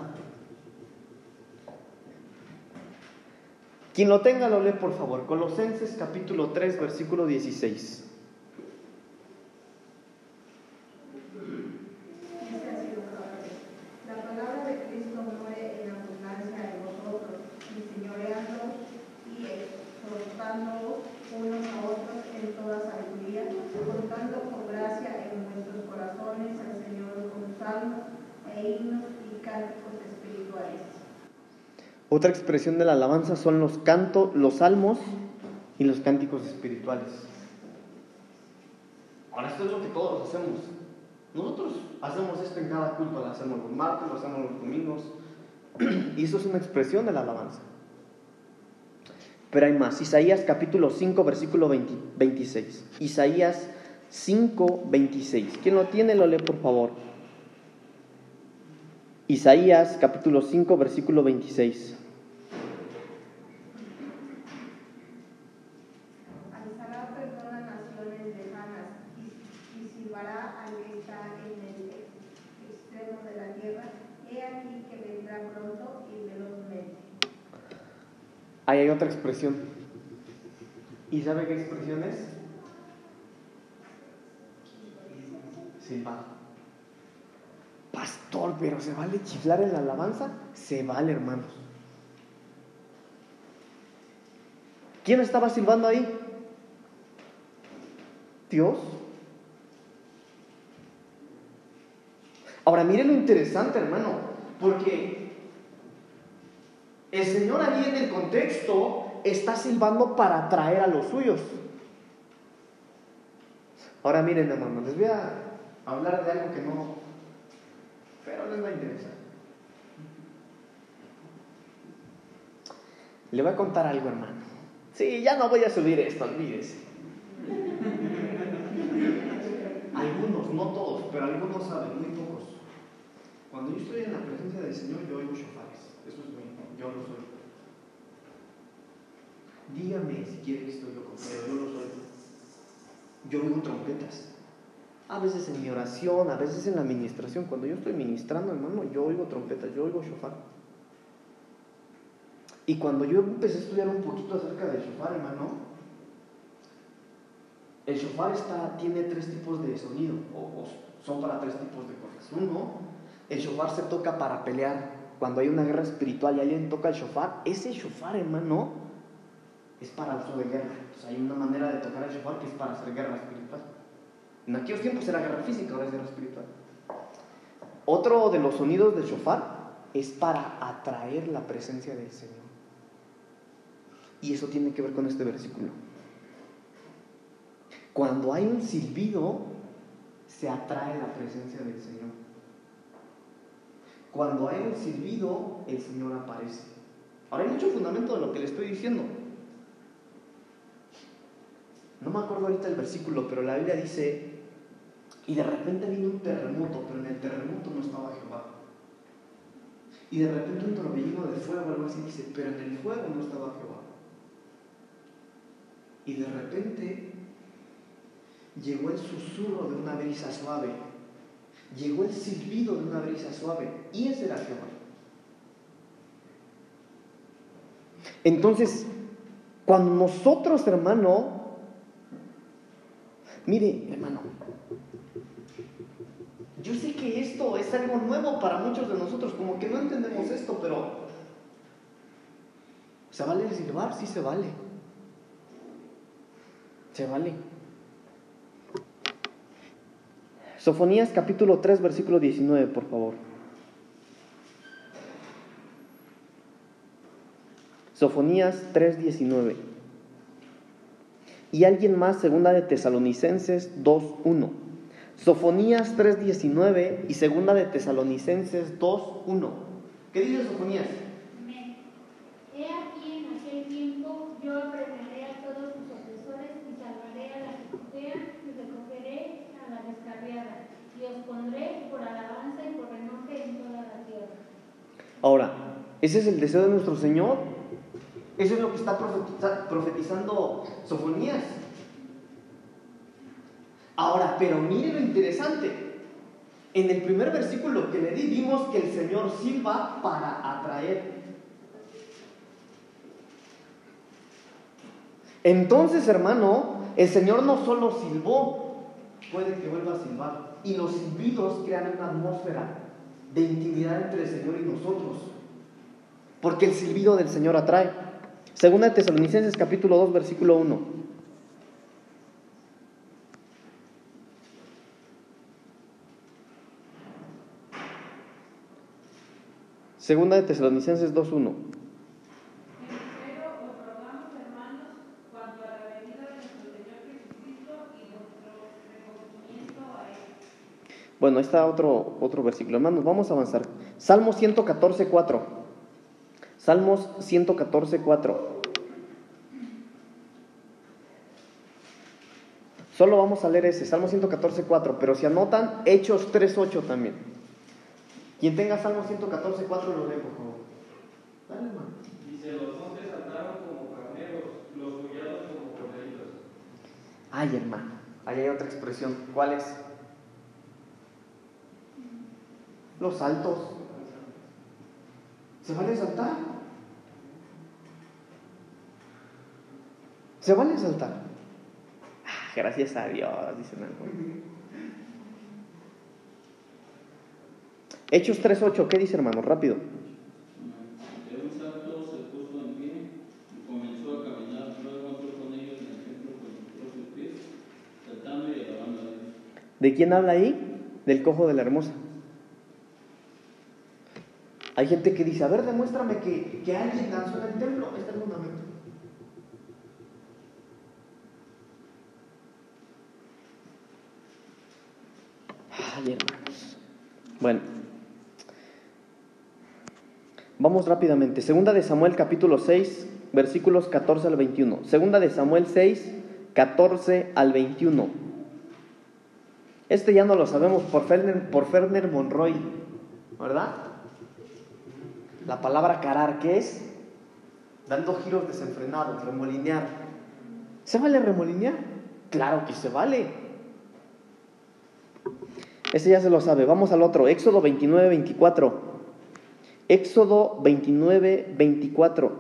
Quien lo tenga lo lee por favor. Colosenses capítulo 3, versículo 16. Dice así, La palabra de Cristo muere en abundancia en vosotros, enseñoreándoos y exhortándoos unos a otros en toda sabiduría, contando con gracia en vuestros corazones al Señor con salmos e himnos y cánticos espirituales. Otra expresión de la alabanza son los cantos, los salmos y los cánticos espirituales. Ahora esto es lo que todos hacemos. Nosotros hacemos esto en cada culto, lo hacemos los martes, lo hacemos los domingos. *clears throat* Y eso es una expresión de la alabanza. Pero hay más. Isaías capítulo 5, versículo 20 26. Isaías 5, 26. ¿Quién lo tiene? Lo lee por favor. Isaías capítulo 5, versículo 26. Alzará perdón a naciones lejanas y, y silbará al que está en el extremo de la tierra. He aquí que vendrá pronto y velozmente. Ahí hay otra expresión. ¿Y sabe qué expresión es? Silbar. Pastor, pero ¿se vale chiflar en la alabanza? Se vale, hermanos. ¿Quién estaba silbando ahí? Dios. Ahora, mire lo interesante, hermano, porque el Señor ahí en el contexto está silbando para atraer a los suyos. Ahora miren, hermano, les voy a hablar de algo que no, pero les va a interesar. Le voy a contar algo, hermano. Sí, ya no voy a subir esto, olvídese. Algunos, no todos, pero algunos saben, muy pocos. Cuando yo estoy en la presencia del Señor, yo oigo shofares. Eso es mío, yo lo soy. Dígame si quiere que estoy loco, pero yo lo soy. Yo oigo trompetas. A veces en mi oración, a veces en la administración. Cuando yo estoy ministrando, hermano, yo oigo trompetas, yo oigo shofar. Y cuando yo empecé a estudiar un poquito acerca del shofar, hermano, el shofar está, tiene tres tipos de sonido, o, son para tres tipos de cosas. Uno, el shofar se toca para pelear. Cuando hay una guerra espiritual y alguien toca el shofar, ese shofar, hermano, es para uso de guerra. Sea, hay una manera de tocar el shofar que es para hacer guerra espiritual. En aquellos tiempos era guerra física, ahora es guerra espiritual. Otro de los sonidos del shofar es para atraer la presencia del Señor. Y eso tiene que ver con este versículo. Cuando hay un silbido, se atrae la presencia del Señor. Cuando hay un silbido, el Señor aparece. Ahora hay mucho fundamento de lo que le estoy diciendo. No me acuerdo ahorita el versículo, pero la Biblia dice, y de repente vino un terremoto, pero en el terremoto no estaba Jehová. Y de repente un torbellino de fuego, algo así dice, pero en el fuego no estaba Jehová. Y de repente llegó el susurro de una brisa suave, llegó el silbido de una brisa suave, y ese era Jehová. Entonces, cuando nosotros, hermano, mire, hermano, yo sé que esto es algo nuevo para muchos de nosotros, como que no entendemos esto, pero ¿se vale silbar? Sí se vale. Se vale. Sofonías capítulo 3, versículo 19, por favor. Sofonías 3, 19. Y alguien más, segunda de Tesalonicenses 2, 1. Sofonías 3, 19 y segunda de Tesalonicenses 2, 1. ¿Qué dice Sofonías? Amén. He aquí en aquel tiempo yo aprenderé a todos tus opresores y salvaré a la que cojean y recogeré a la descarriada y os pondré por alabanza y por renombre en toda la tierra. Ahora, ¿ese es el deseo de nuestro Señor? Eso es lo que está profetiza- profetizando Sofonías. Ahora, pero mire lo interesante. En el primer versículo que le di vimos que el Señor silba para atraer. Entonces, hermano, el Señor no solo silbó, puede que vuelva a silbar. Y los silbidos crean una atmósfera de intimidad entre el Señor y nosotros. Porque el silbido del Señor atrae. Segunda Tesalonicenses capítulo 2 versículo 1. Segunda de Tesalonicenses 2.1. Pero os rogamos, hermanos, cuanto a la venida de nuestro Señor Jesucristo y vuestro recogimiento a Él. Bueno, ahí está otro, otro versículo. Hermanos, vamos a avanzar. Salmo 114.4. Salmos 114.4. Solo vamos a leer ese, Salmo 114.4, pero si anotan, Hechos 3.8 también. Quien tenga Salmo 114.4 lo lee, por favor. Dale, hermano. Dice, los montes saltaron como carneros, los collados como corderitos. Ay, hermano, ahí hay otra expresión. ¿Cuál es? Los saltos. ¿Se vale saltar? ¿Se vale saltar? Ah, gracias a Dios, dicen algo. Hechos 3.8, ¿qué dice hermano? Rápido. De un salto se puso en pie y comenzó a caminar. Luego entró con ellos en el templo con sus propios pies, saltando y alabando a Dios. ¿De quién habla ahí? Del cojo de la hermosa. Hay gente que dice, a ver, demuéstrame que, que alguien danzó en el templo. Ahí está el fundamento. Ay, hermanos. Bueno. Vamos rápidamente. Segunda de Samuel capítulo 6, versículos 14 al 21. Segunda de Samuel 6, 14 al 21. Este ya no lo sabemos por Ferner, por Ferner Monroy, ¿verdad? La palabra carar, ¿qué es? Dando giros desenfrenados, remolinear. ¿Se vale remolinear? Claro que se vale. Este ya se lo sabe. Vamos al otro. Éxodo 29, 24. Éxodo 29, 24.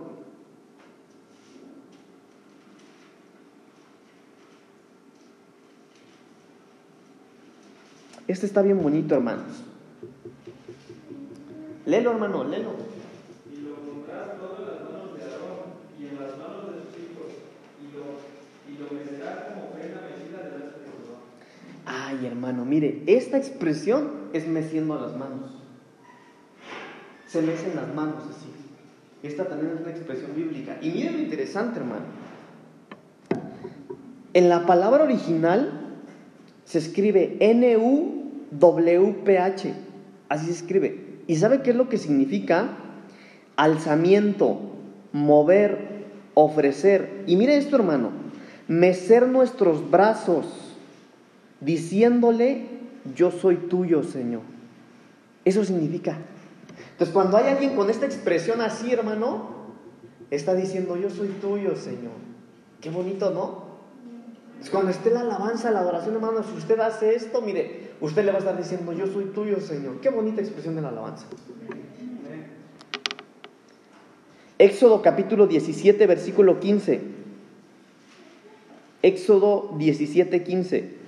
Este está bien bonito, hermanos. Léelo, hermano, léelo. Y lo pondrás todo en las manos de Aarón y en las manos de sus hijos, y lo, y lo como ofrenda mecida delante de. Ay, hermano, mire, esta expresión es meciendo las manos. Se mecen las manos así. Esta también es una expresión bíblica. Y miren lo interesante, hermano. En la palabra original se escribe N-U-W-P-H. Así se escribe. ¿Y sabe qué es lo que significa? Alzamiento, mover, ofrecer. Y mire esto, hermano. Mecer nuestros brazos, diciéndole, yo soy tuyo, Señor. Eso significa. Entonces, cuando hay alguien con esta expresión así, hermano, está diciendo, yo soy tuyo, Señor. Qué bonito, ¿no? Es cuando esté la alabanza, la adoración, hermano, si usted hace esto, mire, usted le va a estar diciendo, yo soy tuyo, Señor. Qué bonita expresión de la alabanza. Éxodo capítulo 17, versículo 15. Éxodo 17, 15.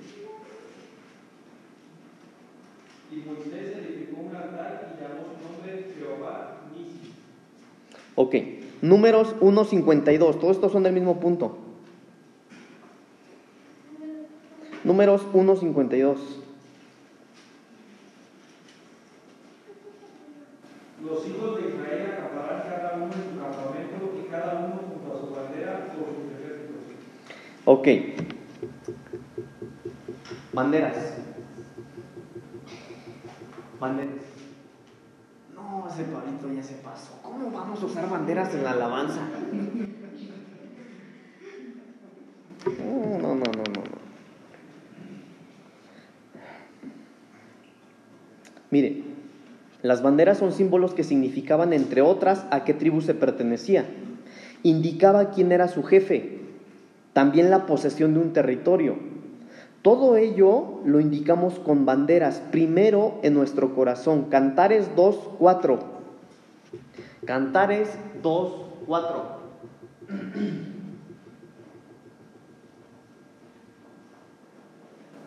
Y Moisés edificó un altar y llamó su nombre Jehová Nisi. Ok, números 1.52, todos estos son del mismo punto. Números 1.52. Los hijos de Israel acaparán cada uno en su campamento y cada uno junto a su bandera por sus ejércitos. Ok. Banderas. Banderas. No, ese Pablito ya se pasó. ¿Cómo vamos a usar banderas en la alabanza? No, no, no, no, no. Mire, las banderas son símbolos que significaban, entre otras, a qué tribu se pertenecía. Indicaba quién era su jefe, también la posesión de un territorio. Todo ello lo indicamos con banderas, primero en nuestro corazón. Cantares 2, 4. Cantares 2, 4.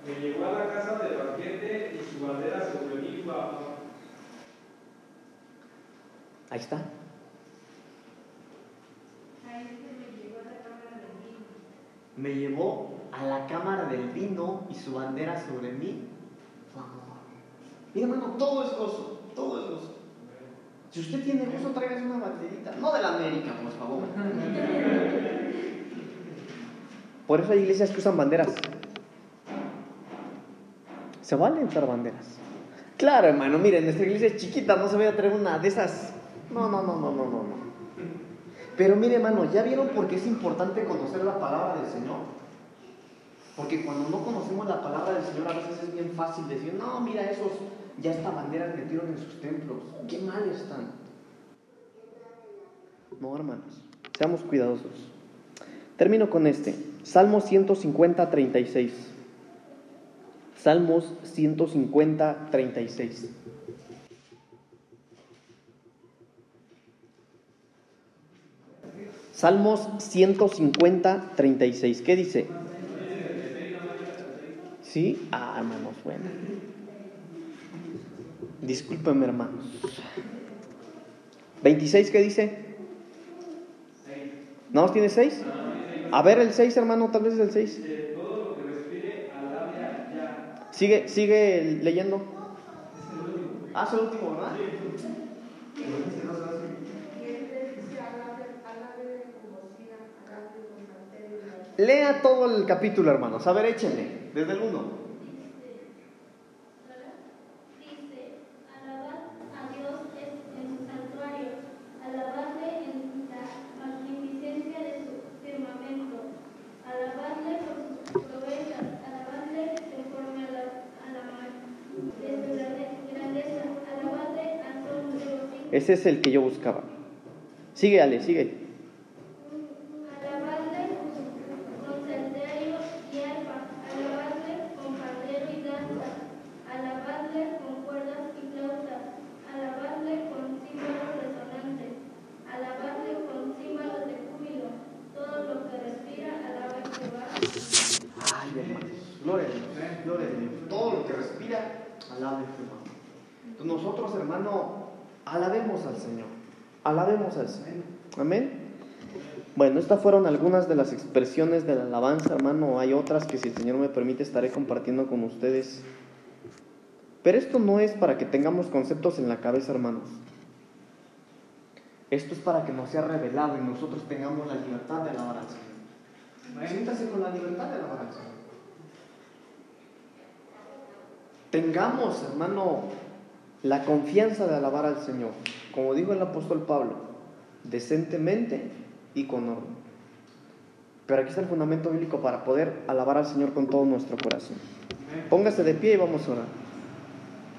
Me llevó a la casa del banquete y su bandera sobre mí bajó. Ahí está. Se me llegó llevó cámara del vino y su bandera sobre mí. Mira, hermano, todo es gozo, todo es gozo. Si usted tiene gozo, tráigase una banderita. No de la América, por favor. Por eso hay iglesias que usan banderas. Se vale usar banderas. Claro, hermano, miren, nuestra iglesia es chiquita, no se vaya a traer una de esas. No, no, no, no, no, no, no. Pero mire, hermano, ¿ya vieron por qué es importante conocer la palabra del Señor? Porque cuando no conocemos la palabra del Señor, a veces es bien fácil decir, no, mira, esos ya esta banderas metieron en sus templos. Qué mal están. No, hermanos, seamos cuidadosos. Termino con este. Salmo 150, 36. Salmos 150, 36. Salmos 150, 36. ¿Qué dice? ¿Sí? Ah, hermanos, bueno. Discúlpenme, hermanos. 26, ¿qué dice? ¿No más tiene 6? A ver el 6, hermano, tal vez es el 6. De todo lo que respire, alabe a ya. Sigue, sigue leyendo. Ah, es el último, ¿verdad? Lea todo el capítulo, hermanos. A ver, échenle, desde el 1. Dice, alabad a Dios en su santuario, alabadle en la magnificencia de su firmamento, alabadle por sus proezas, alabadle conforme a la, a la ma- de su grande- grandeza, alabadle a son de regocijo. Ese es el que yo buscaba. Sigue, Ale, sigue. Alabadle con salterio y arpa, alabadle con pandero y danza, alabadle con cuerdas y flautas, alabadle con címbalos resonantes, alabadle con címbalos de júbilo, todo lo que respira, alaba a Jehová. Ay, hermanos, gloria a Dios, gloria a Dios. Todo lo que respira, alabe a Jehová. Entonces nosotros, hermano, alabemos al Señor. Alabemos al Señor. Amén. Bueno, estas fueron algunas de las expresiones de la alabanza, hermano. Hay otras que, si el Señor me permite, estaré compartiendo con ustedes. Pero esto no es para que tengamos conceptos en la cabeza, hermanos. Esto es para que nos sea revelado y nosotros tengamos la libertad de alabar al Señor. Siéntase con la libertad de alabar al Señor. Tengamos, hermano, la confianza de alabar al Señor, como dijo el apóstol Pablo, decentemente y con orden. Pero aquí está el fundamento bíblico para poder alabar al Señor con todo nuestro corazón. Póngase de pie y vamos a orar.